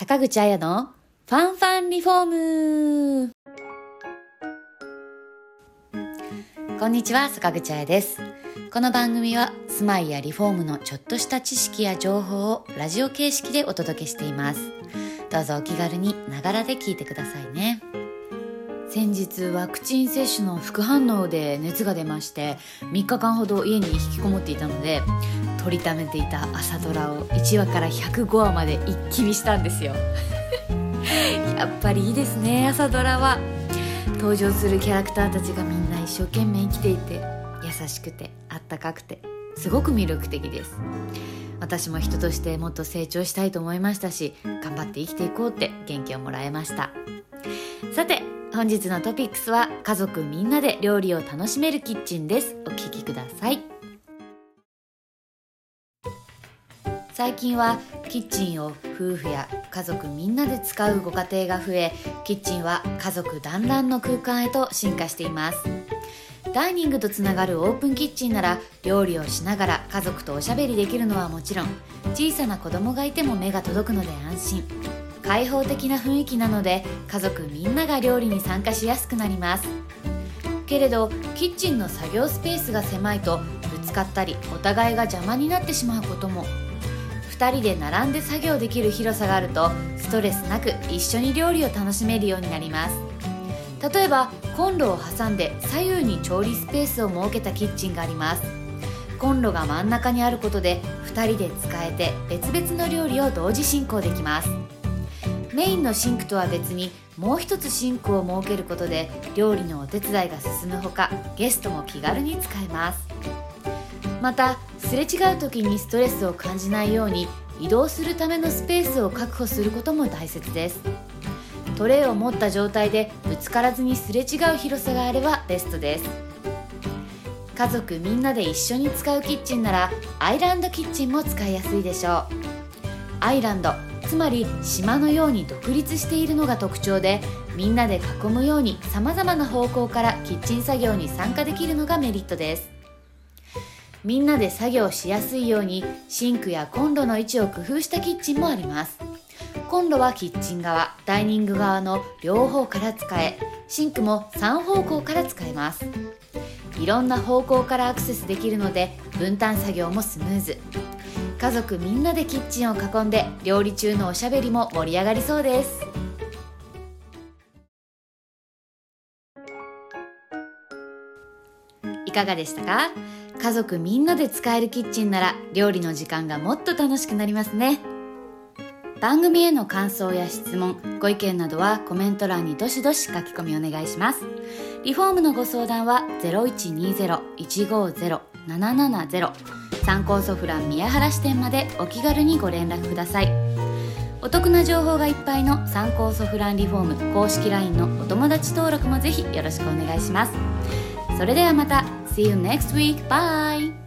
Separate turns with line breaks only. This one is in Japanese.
坂口彩のファンファンリフォーム。こんにちは坂口彩です。この番組は住まいやリフォームのちょっとした知識や情報をラジオ形式でお届けしています。どうぞお気軽にながらで聞いてくださいね。先日ワクチン接種の副反応で熱が出まして3日間ほど家に引きこもっていたので撮りためていた朝ドラを1話から105話まで一気見したんですよ。やっぱりいいですね朝ドラは。登場するキャラクターたちがみんな一生懸命生きていて優しくてあったかくてすごく魅力的です。私も人としてもっと成長したいと思いましたし頑張って生きていこうって元気をもらえました。さて本日のトピックスは家族みんなで料理を楽しめるキッチンです。お聞きください。最近はキッチンを夫婦や家族みんなで使うご家庭が増えキッチンは家族団らんの空間へと進化しています。ダイニングとつながるオープンキッチンなら料理をしながら家族とおしゃべりできるのはもちろん小さな子供がいても目が届くので安心。開放的な雰囲気なので家族みんなが料理に参加しやすくなります。けれどキッチンの作業スペースが狭いとぶつかったりお互いが邪魔になってしまうことも。2人で並んで作業できる広さがあるとストレスなく一緒に料理を楽しめるようになります。例えばコンロを挟んで左右に調理スペースを設けたキッチンがあります。コンロが真ん中にあることで2人で使えて別々の料理を同時進行できます。メインのシンクとは別にもう一つシンクを設けることで料理のお手伝いが進むほかゲストも気軽に使えます。またすれ違う時にストレスを感じないように移動するためのスペースを確保することも大切です。トレイを持った状態でぶつからずにすれ違う広さがあればベストです。家族みんなで一緒に使うキッチンならアイランドキッチンも使いやすいでしょう。アイランドつまり島のように独立しているのが特徴でみんなで囲むようにさまざまな方向からキッチン作業に参加できるのがメリットです。みんなで作業しやすいようにシンクやコンロの位置を工夫したキッチンもあります。コンロはキッチン側ダイニング側の両方から使えシンクも3方向から使えます。いろんな方向からアクセスできるので分担作業もスムーズ。家族みんなでキッチンを囲んで料理中のおしゃべりも盛り上がりそうです。いかがでしたか？家族みんなで使えるキッチンなら料理の時間がもっと楽しくなりますね。番組への感想や質問ご意見などはコメント欄にどしどし書き込みお願いします。リフォームのご相談は0120-150-770参考ソフラン宮原支店までお気軽にご連絡くださいお得な情報がいっぱいの参考ソフランリフォーム公式 LINE のお友達登録もぜひよろしくお願いしますそれではまた See you next week. Bye.